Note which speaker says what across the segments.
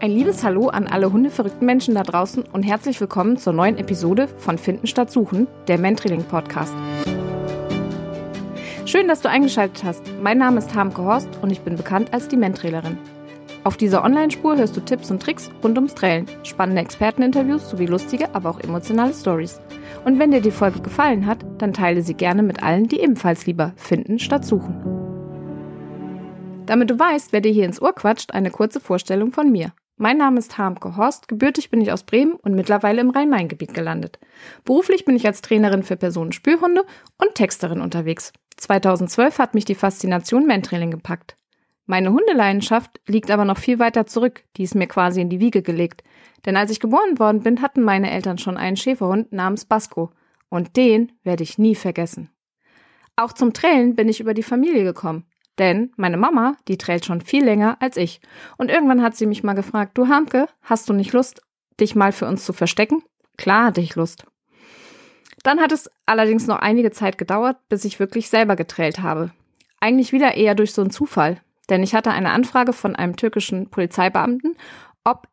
Speaker 1: Ein liebes Hallo an alle hundeverrückten Menschen da draußen und herzlich willkommen zur neuen Episode von Finden statt Suchen, der Mentrailing Podcast. Schön, dass du eingeschaltet hast. Mein Name ist Harmke Horst und ich bin bekannt als die Mentrailerin. Auf dieser Online-Spur hörst du Tipps und Tricks rund ums Trailen, spannende Experteninterviews sowie lustige, aber auch emotionale Stories. Und wenn dir die Folge gefallen hat, dann teile sie gerne mit allen, die ebenfalls lieber finden statt suchen. Damit du weißt, wer dir hier ins Ohr quatscht, eine kurze Vorstellung von mir. Mein Name ist Harmke Horst, gebürtig bin ich aus Bremen und mittlerweile im Rhein-Main-Gebiet gelandet. Beruflich bin ich als Trainerin für Personenspürhunde und Texterin unterwegs. 2012 hat mich die Faszination Mentrailing gepackt. Meine Hundeleidenschaft liegt aber noch viel weiter zurück, die ist mir quasi in die Wiege gelegt. Denn als ich geboren worden bin, hatten meine Eltern schon einen Schäferhund namens Basco. Und den werde ich nie vergessen. Auch zum Trailen bin ich über die Familie gekommen. Denn meine Mama, die trält schon viel länger als ich. Und irgendwann hat sie mich mal gefragt, du Hamke, hast du nicht Lust, dich mal für uns zu verstecken? Klar hatte ich Lust. Dann hat es allerdings noch einige Zeit gedauert, bis ich wirklich selber getrailt habe. Eigentlich wieder eher durch so einen Zufall. Denn ich hatte eine Anfrage von einem türkischen Polizeibeamten, ob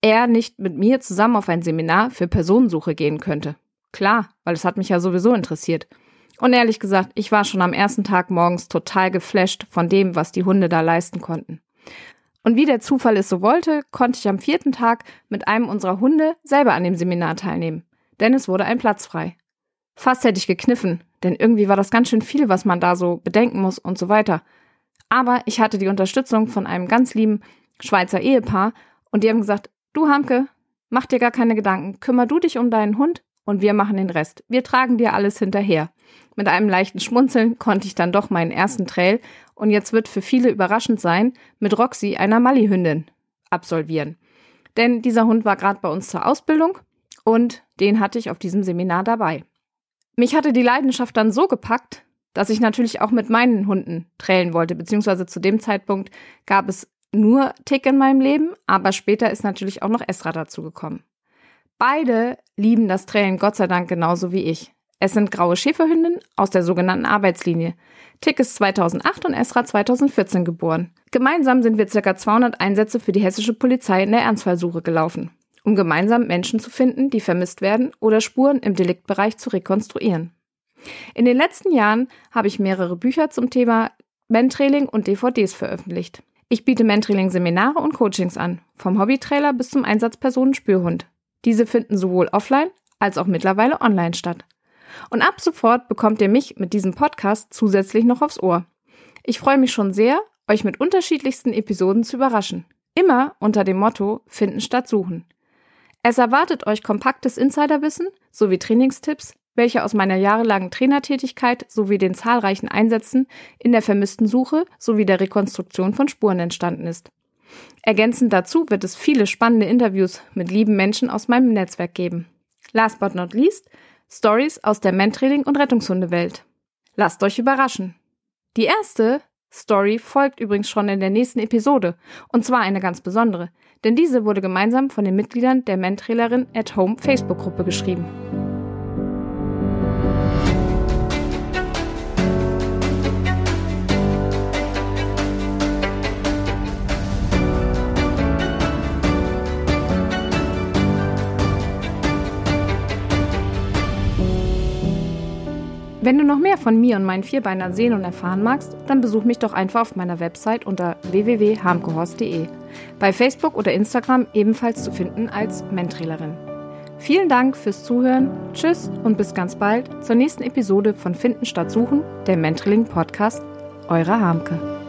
Speaker 1: er nicht mit mir zusammen auf ein Seminar für Personensuche gehen könnte. Klar, weil es hat mich ja sowieso interessiert. Und ehrlich gesagt, ich war schon am ersten Tag morgens total geflasht von dem, was die Hunde da leisten konnten. Und wie der Zufall es so wollte, konnte ich am vierten Tag mit einem unserer Hunde selber an dem Seminar teilnehmen. Denn es wurde ein Platz frei. Fast hätte ich gekniffen, denn irgendwie war das ganz schön viel, was man da so bedenken muss und so weiter. Aber ich hatte die Unterstützung von einem ganz lieben Schweizer Ehepaar und die haben gesagt, du Hamke, mach dir gar keine Gedanken, kümmer du dich um deinen Hund und wir machen den Rest. Wir tragen dir alles hinterher. Mit einem leichten Schmunzeln konnte ich dann doch meinen ersten Trail und jetzt wird für viele überraschend sein, mit Roxy, einer Mali-Hündin, absolvieren. Denn dieser Hund war gerade bei uns zur Ausbildung und den hatte ich auf diesem Seminar dabei. Mich hatte die Leidenschaft dann so gepackt, dass ich natürlich auch mit meinen Hunden trailen wollte, beziehungsweise zu dem Zeitpunkt gab es nur Tick in meinem Leben, aber später ist natürlich auch noch Esra dazugekommen. Beide lieben das Trailen Gott sei Dank genauso wie ich. Es sind graue Schäferhündinnen aus der sogenannten Arbeitslinie. Tick ist 2008 und Esra 2014 geboren. Gemeinsam sind wir ca. 200 Einsätze für die hessische Polizei in der Ernstfallsuche gelaufen, um gemeinsam Menschen zu finden, die vermisst werden oder Spuren im Deliktbereich zu rekonstruieren. In den letzten Jahren habe ich mehrere Bücher zum Thema Mentrailing und DVDs veröffentlicht. Ich biete Mentrailing-Seminare und Coachings an, vom Hobbytrailer bis zum Einsatzpersonen-Spürhund. Diese finden sowohl offline als auch mittlerweile online statt. Und ab sofort bekommt ihr mich mit diesem Podcast zusätzlich noch aufs Ohr. Ich freue mich schon sehr, euch mit unterschiedlichsten Episoden zu überraschen. Immer unter dem Motto Finden statt Suchen. Es erwartet euch kompaktes Insiderwissen sowie Trainingstipps, welche aus meiner jahrelangen Trainertätigkeit sowie den zahlreichen Einsätzen in der vermissten Suche sowie der Rekonstruktion von Spuren entstanden ist. Ergänzend dazu wird es viele spannende Interviews mit lieben Menschen aus meinem Netzwerk geben. Last but not least Stories aus der Mentrailing- und Rettungshundewelt. Lasst euch überraschen. Die erste Story folgt übrigens schon in der nächsten Episode. Und zwar eine ganz besondere. Denn diese wurde gemeinsam von den Mitgliedern der Mentrailerin at Home Facebook-Gruppe geschrieben. Wenn du noch mehr von mir und meinen Vierbeinern sehen und erfahren magst, dann besuch mich doch einfach auf meiner Website unter www.harmgehorst.de. Bei Facebook oder Instagram ebenfalls zu finden als Mentrailerin. Vielen Dank fürs Zuhören, tschüss und bis ganz bald zur nächsten Episode von Finden statt Suchen, der Mentrailing Podcast. Eure Harmke.